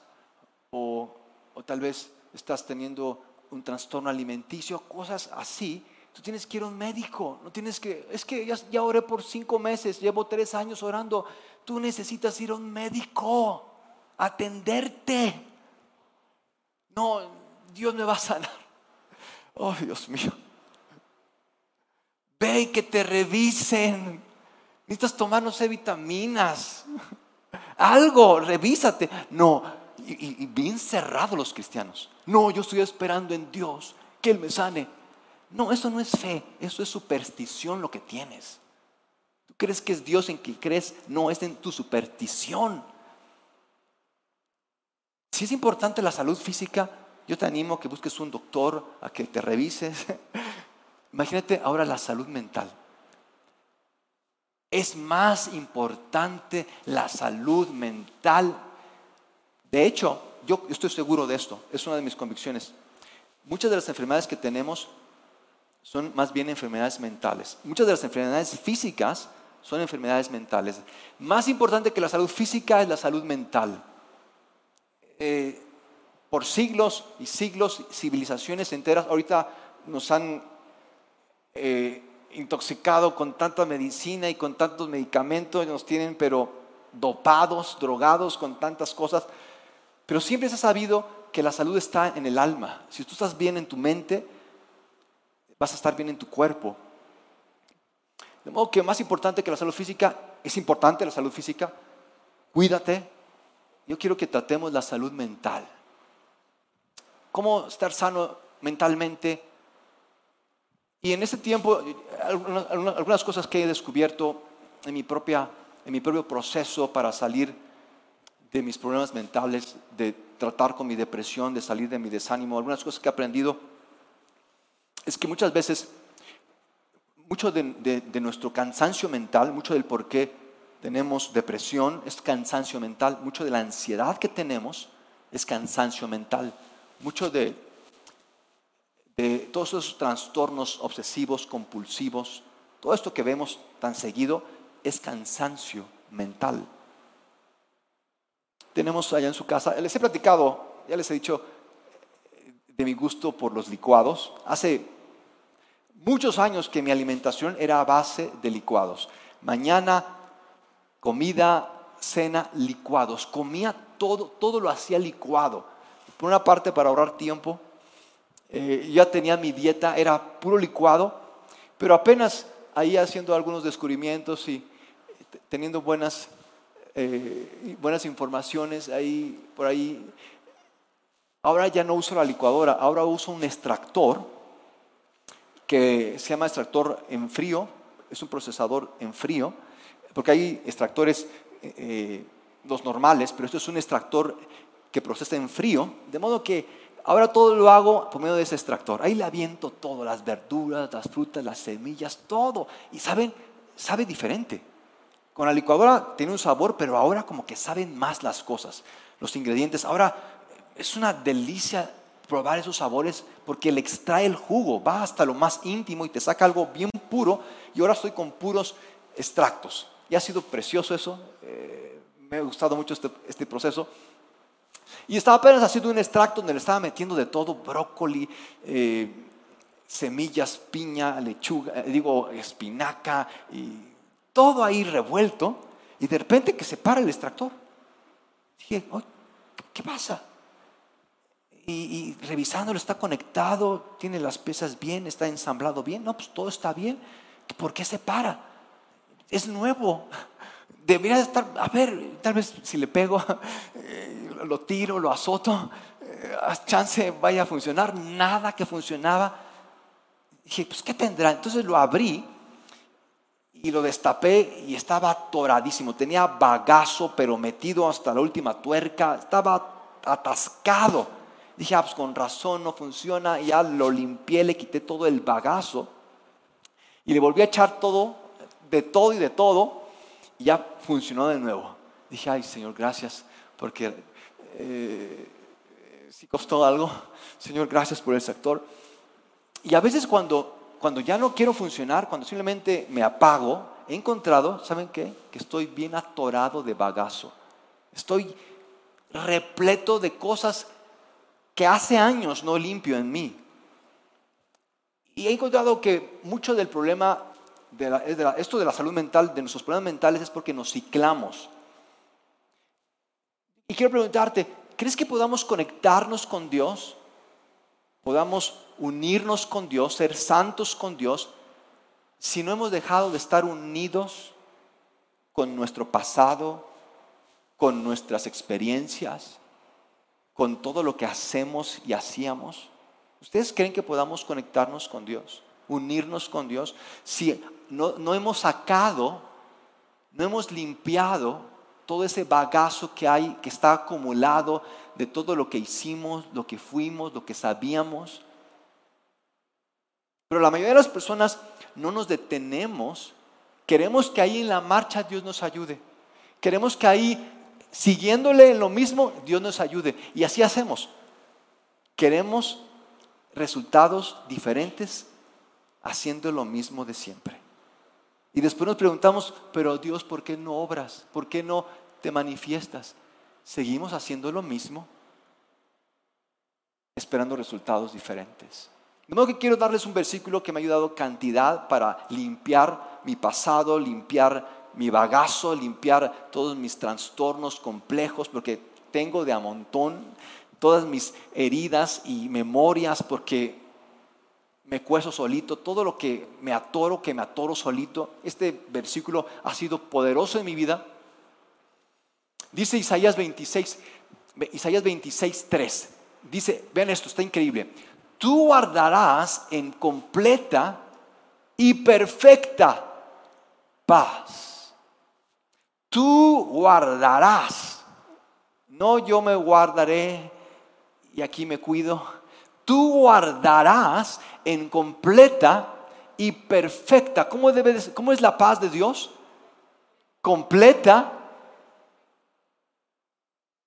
o, o tal vez estás teniendo un trastorno alimenticio, cosas así, tú tienes que ir a un médico, no tienes que, es que ya, oré por cinco meses, llevo tres años orando, tú necesitas ir a un médico, atenderte. No, Dios me va a sanar. Oh, Dios mío. Ve y que te revisen. Necesitas tomar, no sé, vitaminas. Algo, revísate. No, y, bien cerrados los cristianos. No, yo estoy esperando en Dios que Él me sane. No, eso no es fe, eso es superstición lo que tienes. Tú crees que es Dios en que crees, no, es en tu superstición. Si es importante la salud física, yo te animo a que busques un doctor, a que te revises. Imagínate ahora la salud mental. Es más importante la salud mental. De hecho, yo estoy seguro de esto, es una de mis convicciones. Muchas de las enfermedades que tenemos son más bien enfermedades mentales. Muchas de las enfermedades físicas son enfermedades mentales. Más importante que la salud física es la salud mental. Eh, por siglos y siglos, civilizaciones enteras ahorita nos han eh, intoxicado con tanta medicina y con tantos medicamentos, nos tienen pero dopados, drogados con tantas cosas. Pero siempre se ha sabido que la salud está en el alma. Si tú estás bien en tu mente, vas a estar bien en tu cuerpo. De modo que más importante que la salud física, es importante la salud física, cuídate. Yo quiero que tratemos la salud mental. ¿Cómo estar sano mentalmente? Y en ese tiempo, algunas, cosas que he descubierto en mi, propia, en mi propio proceso para salir de mis problemas mentales, de tratar con mi depresión, de salir de mi desánimo, algunas cosas que he aprendido es que muchas veces, mucho de, nuestro cansancio mental, mucho del por qué tenemos depresión es cansancio mental, mucho de la ansiedad que tenemos es cansancio mental, mucho de, de todos esos trastornos obsesivos, compulsivos, todo esto que vemos tan seguido es cansancio mental. Tenemos allá en su casa, les he platicado, ya les he dicho, de mi gusto por los licuados. Hace muchos años que mi alimentación era a base de licuados. Mañana, comida, cena, licuados. Comía todo, todo lo hacía licuado. Por una parte para ahorrar tiempo. Eh, ya tenía mi dieta, era puro licuado, pero apenas ahí haciendo algunos descubrimientos y teniendo buenas, eh, buenas informaciones ahí, por ahí Ahora ya no uso la licuadora, ahora uso un extractor que se llama extractor en frío, es un procesador en frío, porque hay extractores, eh, los normales, pero esto es un extractor que procesa en frío, de modo que ahora todo lo hago por medio de ese extractor. Ahí le aviento todo, las verduras, las frutas, las semillas, todo. Y saben, sabe diferente. Con la licuadora tiene un sabor, pero ahora como que saben más las cosas, los ingredientes. Ahora es una delicia probar esos sabores porque le extrae el jugo, va hasta lo más íntimo y te saca algo bien puro. Y ahora estoy con puros extractos. Y ha sido precioso eso. Eh, me ha gustado mucho este, este, proceso. Y estaba apenas haciendo un extracto donde le estaba metiendo de todo, brócoli, eh, semillas, piña, lechuga, eh, digo, espinaca, y todo ahí revuelto. Y de repente que se para el extractor. Dije, ¿qué pasa? y, revisándolo, está conectado, tiene las piezas bien, está ensamblado bien. No, pues todo está bien. ¿Por qué se para? Es nuevo. Debería estar, a ver, tal vez si le pego, eh, lo tiro, lo azoto, eh, chance vaya a funcionar. Nada que funcionaba. Dije, pues ¿qué tendrá? Entonces lo abrí y lo destapé y estaba atoradísimo. Tenía bagazo, pero metido hasta la última tuerca. Estaba atascado. Dije, ah, pues con razón no funciona. Y ya lo limpié, le quité todo el bagazo. Y le volví a echar todo, de todo y de todo. Y ya funcionó de nuevo. Dije, ay Señor, gracias. Porque eh, si costó algo. Señor, gracias por el sector. Y a veces cuando, cuando ya no quiero funcionar, cuando simplemente me apago, he encontrado, ¿saben qué? Que estoy bien atorado de bagazo. Estoy repleto de cosas que hace años no limpio en mí. Y he encontrado que mucho del problema, de, esto de la salud mental, de nuestros problemas mentales, es porque nos ciclamos. Y quiero preguntarte, ¿crees que podamos conectarnos con Dios? ¿Podamos unirnos con Dios, ser santos con Dios, si no hemos dejado de estar unidos con nuestro pasado, con nuestras experiencias? con todo lo que hacemos y hacíamos? ¿Ustedes creen que podamos conectarnos con Dios, unirnos con Dios, si no, no hemos sacado, no hemos limpiado todo ese bagazo que hay, que está acumulado de todo lo que hicimos, lo que fuimos, lo que sabíamos? Pero la mayoría de las personas no nos detenemos. Queremos que ahí en la marcha Dios nos ayude. Queremos que ahí, siguiéndole en lo mismo, Dios nos ayude. Y así hacemos. Queremos resultados diferentes haciendo lo mismo de siempre. Y después nos preguntamos, pero Dios, ¿por qué no obras? ¿Por qué no te manifiestas? Seguimos haciendo lo mismo, esperando resultados diferentes. De modo que quiero darles un versículo que me ha ayudado cantidad para limpiar mi pasado, limpiar mi bagazo, limpiar todos mis trastornos complejos, porque tengo de a montón todas mis heridas y memorias, porque me cueso solito, todo lo que me atoro, que me atoro solito. Este versículo ha sido poderoso en mi vida. Dice Isaías 26, Isaías 26, 3. Dice, vean esto, está increíble tú guardarás en completa y perfecta paz. Tú guardarás. No yo me guardaré y aquí me cuido. Tú guardarás en completa y perfecta. ¿Cómo, debe ¿Cómo es la paz de Dios? Completa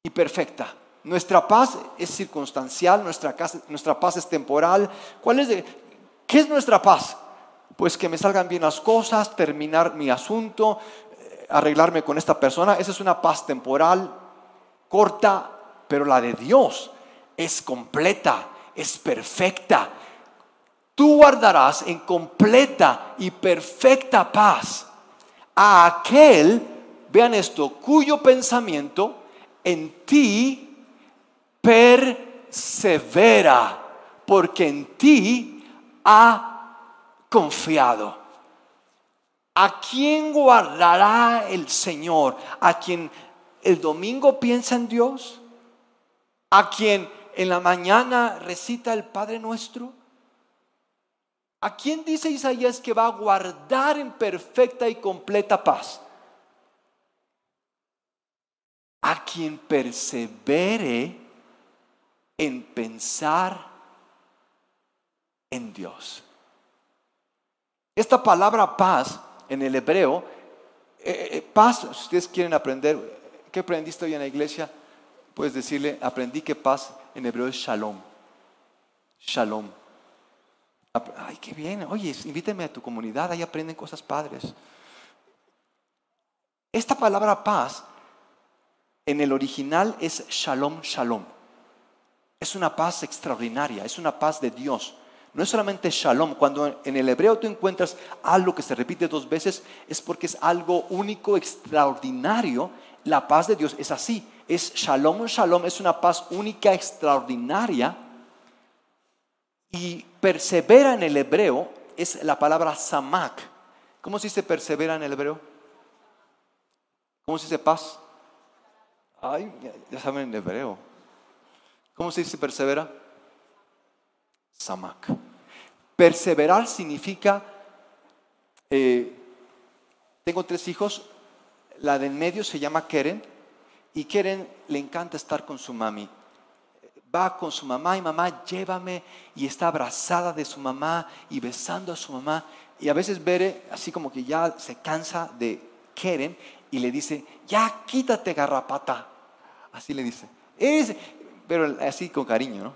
y perfecta. Nuestra paz es circunstancial, nuestra, nuestra paz es temporal. ¿Cuál es ¿Qué es nuestra paz? Pues que me salgan bien las cosas, terminar mi asunto, eh, arreglarme con esta persona. Esa es una paz temporal, corta, pero la de Dios es completa, es perfecta. Tú guardarás en completa y perfecta paz a aquel, vean esto, cuyo pensamiento en ti persevera, porque en ti ha confiado. ¿A quién guardará el Señor? ¿A quien el domingo piensa en Dios? ¿A quien en la mañana recita el Padre Nuestro? ¿A quién dice Isaías que va a guardar en perfecta y completa paz? A quien persevere en pensar en Dios. Esta palabra paz en el hebreo, eh, eh, paz, si ustedes quieren aprender, ¿qué aprendiste hoy en la iglesia? Puedes decirle, aprendí que paz en hebreo es shalom. Shalom. Ay, qué bien. Oye, invíteme a tu comunidad, ahí aprenden cosas padres. Esta palabra paz en el original es shalom, shalom. Es una paz extraordinaria, es una paz de Dios. No es solamente shalom, cuando en el hebreo tú encuentras algo que se repite dos veces, es porque es algo único, extraordinario. La paz de Dios es así, es shalom, shalom, es una paz única, extraordinaria. Y persevera en el hebreo es la palabra samak. ¿Cómo se dice persevera en el hebreo? ¿Cómo se dice paz? Ay, ya saben en hebreo. ¿Cómo se dice persevera? Samak. Perseverar significa, eh, tengo tres hijos, la del medio se llama Keren y Keren le encanta estar con su mami. Va con su mamá y mamá, llévame y está abrazada de su mamá y besando a su mamá. Y a veces Bere, así como que ya se cansa de Keren y le dice, ya quítate garrapata. Así le dice. Pero así con cariño, ¿no?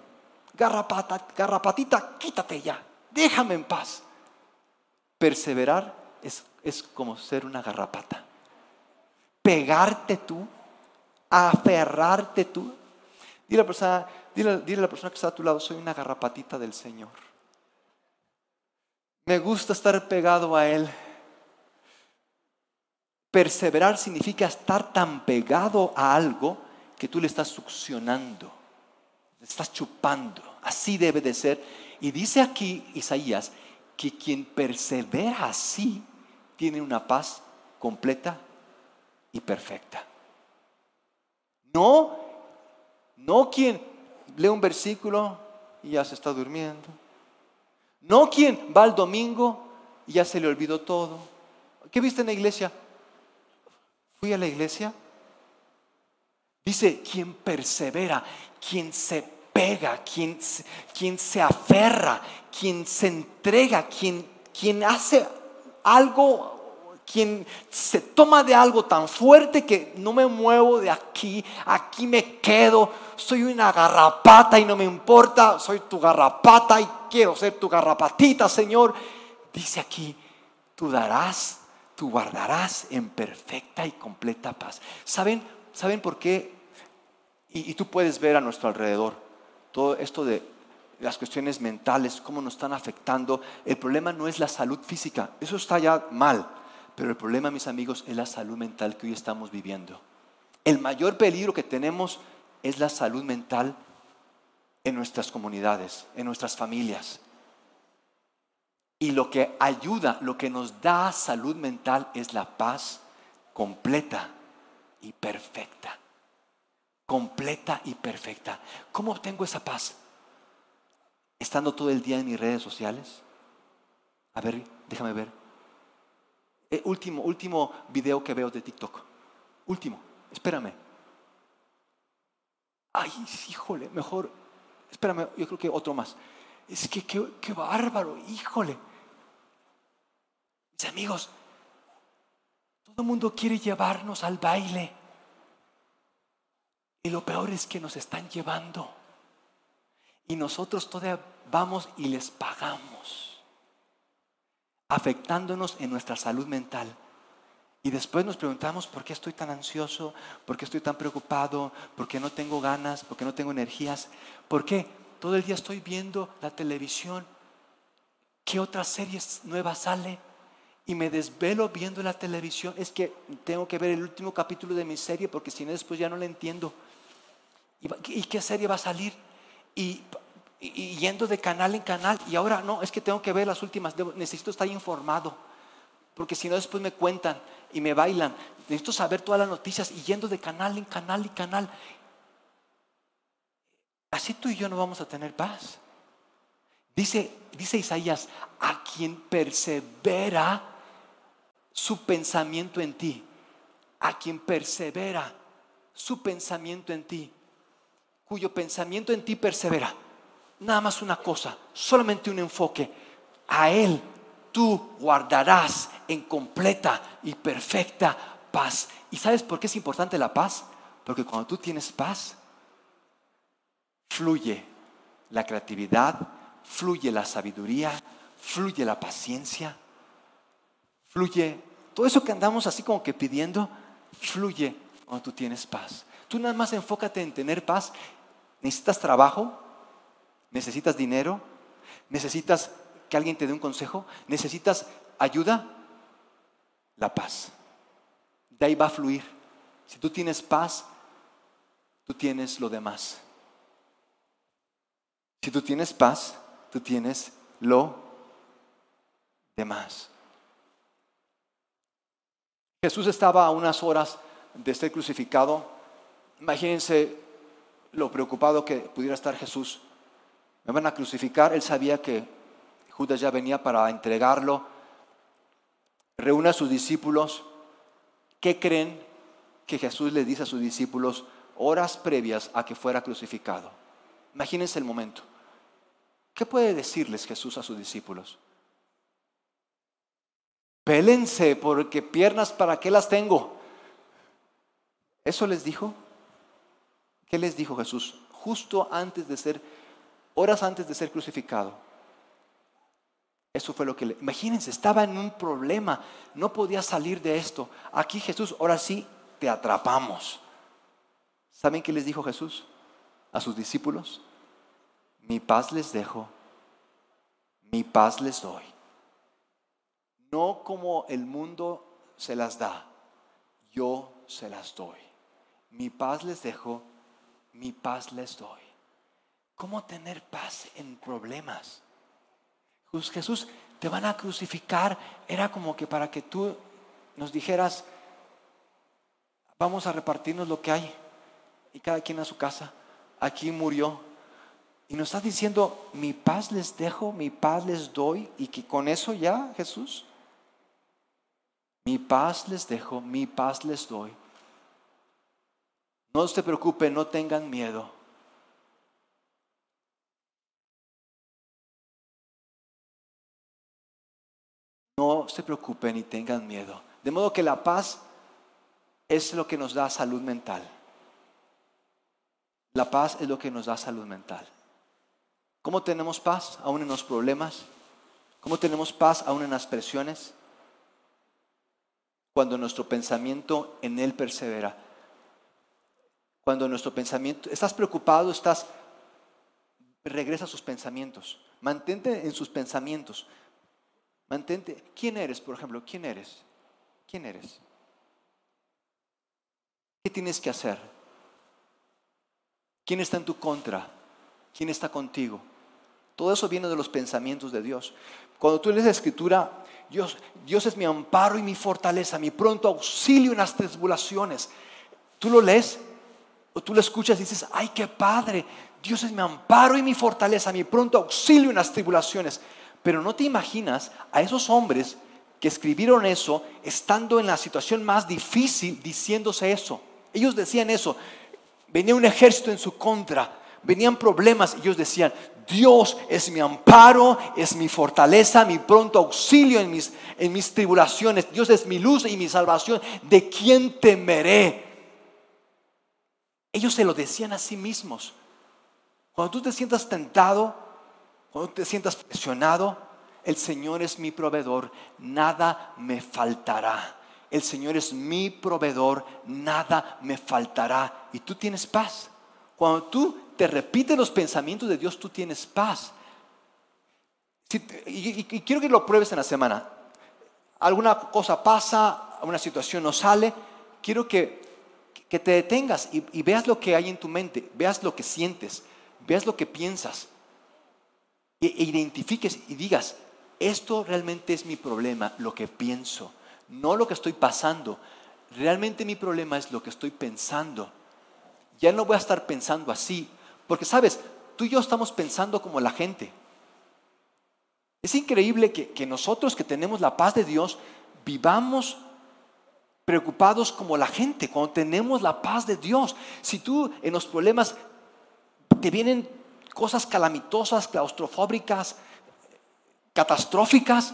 Garrapata, garrapatita, quítate ya, déjame en paz. Perseverar es, es como ser una garrapata. Pegarte tú, aferrarte tú. Dile la persona, dile, dile a la persona que está a tu lado, soy una garrapatita del Señor. Me gusta estar pegado a Él. Perseverar significa estar tan pegado a algo que tú le estás succionando estás chupando. Así debe de ser. Y dice aquí Isaías que quien persevera así tiene una paz completa y perfecta. No No quien lee un versículo y ya se está durmiendo. No quien va al domingo y ya se le olvidó todo. ¿Qué viste en la iglesia? Fui a la iglesia. Dice, quien persevera, quien se pega, quien, se aferra, quien se entrega, quien, quien hace algo quien se toma de algo tan fuerte que no me muevo de aquí, aquí me quedo, soy una garrapata y no me importa, soy tu garrapata y quiero ser tu garrapatita, Señor. Dice aquí, tú darás, tú guardarás en perfecta y completa paz. ¿Saben, ¿saben por qué? Y, tú puedes ver a nuestro alrededor todo esto de las cuestiones mentales, cómo nos están afectando. El problema no es la salud física, eso está ya mal. Pero el problema, mis amigos, es la salud mental que hoy estamos viviendo. El mayor peligro que tenemos es la salud mental en nuestras comunidades, en nuestras familias. Y lo que ayuda, lo que nos da salud mental es la paz completa y perfecta. Completa y perfecta. ¿Cómo obtengo esa paz? Estando todo el día en mis redes sociales. A ver, déjame ver. Eh, último, último video que veo de TikTok. Último, espérame. Ay, híjole, mejor, espérame, yo creo que otro más. Es que qué, bárbaro, híjole. Mis amigos, todo el mundo quiere llevarnos al baile. Y lo peor es que nos están llevando. Y nosotros todavía vamos y les pagamos afectándonos en nuestra salud mental. Y después nos preguntamos por qué estoy tan ansioso, por qué estoy tan preocupado, por qué no tengo ganas, por qué no tengo energías, por qué todo el día estoy viendo la televisión, qué otra serie nueva sale y me desvelo viendo la televisión. Es que tengo que ver el último capítulo de mi serie porque si no después ya no la entiendo. ¿Y qué serie va a salir? Y yendo de canal en canal y ahora no, es que tengo que ver las últimas, necesito estar informado, porque si no después me cuentan y me bailan, necesito saber todas las noticias y yendo de canal en canal y canal. Así tú y yo no vamos a tener paz. Dice, dice Isaías, a quien persevera su pensamiento en ti, a quien persevera su pensamiento en ti, cuyo pensamiento en ti persevera nada más una cosa, solamente un enfoque. A Él tú guardarás en completa y perfecta paz. ¿Y sabes por qué es importante la paz? Porque cuando tú tienes paz, fluye la creatividad, fluye la sabiduría, fluye la paciencia, fluye todo eso que andamos así como que pidiendo, fluye cuando tú tienes paz. Tú nada más enfócate en tener paz. ¿Necesitas trabajo? ¿Necesitas dinero? ¿Necesitas que alguien te dé un consejo? ¿Necesitas ayuda? La paz. De ahí va a fluir. Si tú tienes paz, tú tienes lo demás. Si tú tienes paz, tú tienes lo demás. Jesús estaba a unas horas de ser crucificado. Imagínense lo preocupado que pudiera estar Jesús me van a crucificar. Él sabía que Judas ya venía para entregarlo. Reúne a sus discípulos. ¿Qué creen que Jesús le dice a sus discípulos horas previas a que fuera crucificado? Imagínense el momento. ¿Qué puede decirles Jesús a sus discípulos? Pélense porque piernas para qué las tengo. ¿Eso les dijo? ¿Qué les dijo Jesús? Justo antes de ser horas antes de ser crucificado. Eso fue lo que le... Imagínense, estaba en un problema, no podía salir de esto. Aquí Jesús, ahora sí, te atrapamos. ¿Saben qué les dijo Jesús a sus discípulos? Mi paz les dejo, mi paz les doy. No como el mundo se las da, yo se las doy. Mi paz les dejo, mi paz les doy. ¿Cómo tener paz en problemas? Jesús, te van a crucificar. Era como que para que tú nos dijeras, vamos a repartirnos lo que hay y cada quien a su casa. aquí murió. Y nos está diciendo, mi paz les dejo, mi paz les doy, y que con eso ya, Jesús, mi paz les dejo, mi paz les doy. No se preocupen, no tengan miedo. No se preocupen y tengan miedo. De modo que la paz es lo que nos da salud mental. La paz es lo que nos da salud mental. ¿Cómo tenemos paz aún en los problemas? ¿Cómo tenemos paz aún en las presiones? Cuando nuestro pensamiento en Él persevera. Cuando nuestro pensamiento, estás preocupado, estás, regresa a sus pensamientos. Mantente en sus pensamientos. Mantente. ¿Quién eres, por ejemplo? ¿Quién eres? ¿Quién eres? ¿Qué tienes que hacer? ¿Quién está en tu contra? ¿Quién está contigo? Todo eso viene de los pensamientos de Dios. Cuando tú lees la escritura, Dios, Dios es mi amparo y mi fortaleza, mi pronto auxilio en las tribulaciones. Tú lo lees o tú lo escuchas y dices, ay, qué padre. Dios es mi amparo y mi fortaleza, mi pronto auxilio en las tribulaciones. Pero no te imaginas a esos hombres que escribieron eso estando en la situación más difícil diciéndose eso. Ellos decían eso. Venía un ejército en su contra, venían problemas y ellos decían, Dios es mi amparo, es mi fortaleza, mi pronto auxilio en mis, en mis tribulaciones. Dios es mi luz y mi salvación. ¿De quién temeré? Ellos se lo decían a sí mismos. Cuando tú te sientas tentado, cuando te sientas presionado, el Señor es mi proveedor, nada me faltará. El Señor es mi proveedor, nada me faltará. Y tú tienes paz. Cuando tú te repites los pensamientos de Dios, tú tienes paz. y, quiero que lo pruebes en la semana. Alguna cosa pasa, una situación no sale. Quiero que, que te detengas y, veas lo que hay en tu mente, veas lo que sientes, veas lo que piensas. E, identifiques y digas, esto realmente es mi problema, lo que pienso, no lo que estoy pasando. Realmente mi problema es lo que estoy pensando. Ya no voy a estar pensando así, porque sabes, tú y yo estamos pensando como la gente. Es increíble que nosotros que tenemos la paz de Dios vivamos preocupados como la gente, cuando tenemos la paz de Dios. Si tú en los problemas te vienen cosas calamitosas, claustrofóbicas, catastróficas,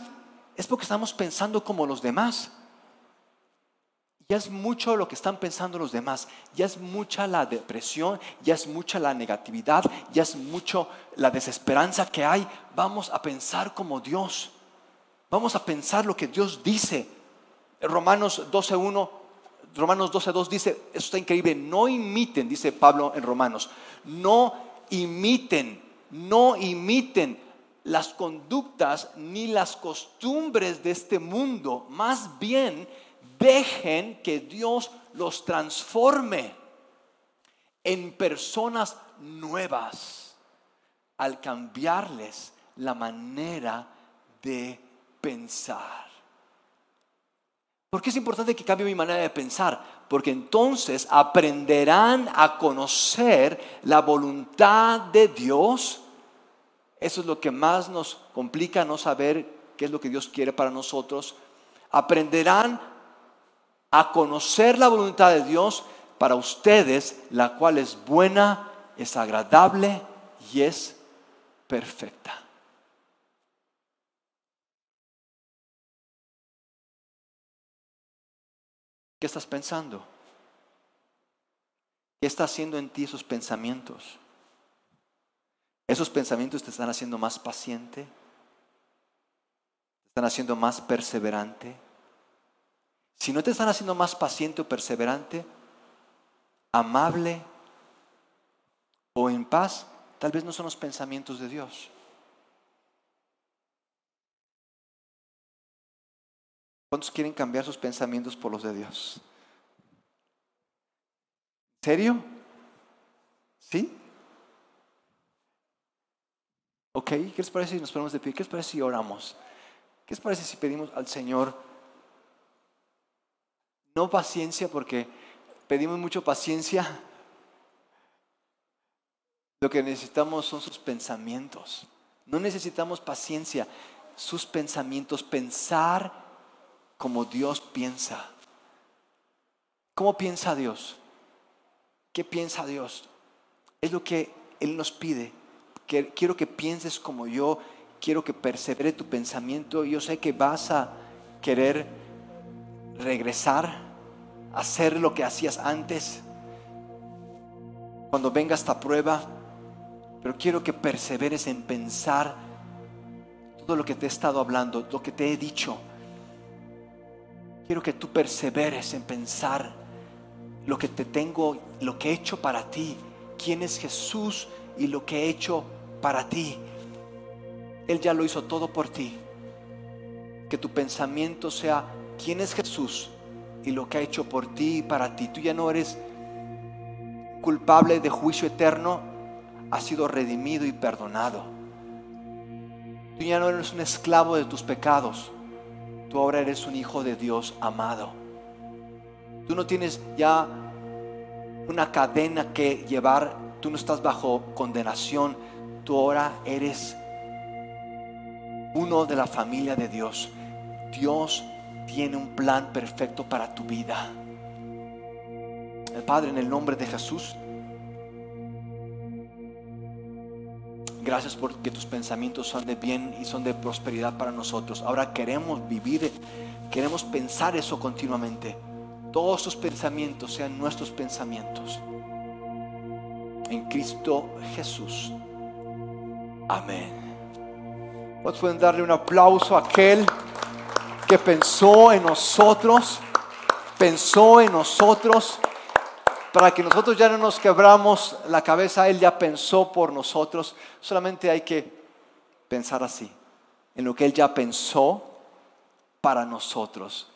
es porque estamos pensando como los demás. Ya es mucho lo que están pensando los demás, ya es mucha la depresión, ya es mucha la negatividad, ya es mucho la desesperanza que hay. Vamos a pensar como Dios, vamos a pensar lo que Dios dice. Romanos 12.1, Romanos 12.2 dice, eso está increíble, no imiten, dice Pablo en Romanos, no imiten, no imiten las conductas ni las costumbres de este mundo, más bien dejen que Dios los transforme en personas nuevas al cambiarles la manera de pensar. ¿Por qué es importante que cambie mi manera de pensar? Porque entonces aprenderán a conocer la voluntad de Dios eso es lo que más nos complica, no saber qué es lo que Dios quiere para nosotros. Aprenderán a conocer la voluntad de Dios para ustedes, la cual es buena, es agradable y es perfecta. ¿Qué estás pensando? ¿Qué está haciendo en ti esos pensamientos? Esos pensamientos te están haciendo más paciente, te están haciendo más perseverante. Si no te están haciendo más paciente o perseverante, amable o en paz, tal vez no son los pensamientos de Dios. ¿Cuántos quieren cambiar sus pensamientos por los de Dios? ¿En serio? ¿Sí? ¿Ok? ¿Qué les parece si nos ponemos de pie? ¿Qué les parece si oramos? ¿Qué les parece si pedimos al Señor no paciencia porque pedimos mucho paciencia? Lo que necesitamos son sus pensamientos. No necesitamos paciencia, sus pensamientos, pensar como Dios piensa. ¿Cómo piensa Dios? ¿Qué piensa Dios? Es lo que Él nos pide. Quiero que pienses como yo, quiero que persevere tu pensamiento. Yo sé que vas a querer regresar, a hacer lo que hacías antes. Cuando venga esta prueba, pero quiero que perseveres en pensar todo lo que te he estado hablando, lo que te he dicho. Quiero que tú perseveres en pensar lo que te tengo, lo que he hecho para ti, quién es Jesús y lo que he hecho para ti. Él ya lo hizo todo por ti. Que tu pensamiento sea quién es Jesús y lo que ha hecho por ti y para ti. Tú ya no eres culpable de juicio eterno, has sido redimido y perdonado. Tú ya no eres un esclavo de tus pecados, tú ahora eres un hijo de Dios amado. Tú no tienes ya una cadena que llevar, tú no estás bajo condenación, tú ahora eres uno de la familia de Dios. Dios tiene un plan perfecto para tu vida. El Padre, en el nombre de Jesús, gracias porque tus pensamientos son de bien y son de prosperidad para nosotros. Ahora queremos vivir, queremos pensar eso continuamente. Todos tus pensamientos sean nuestros pensamientos. En Cristo Jesús. Amén. Pueden darle un aplauso a aquel que pensó en nosotros, pensó en nosotros para que nosotros ya no nos quebramos la cabeza, Él ya pensó por nosotros. Solamente hay que pensar así, en lo que Él ya pensó para nosotros.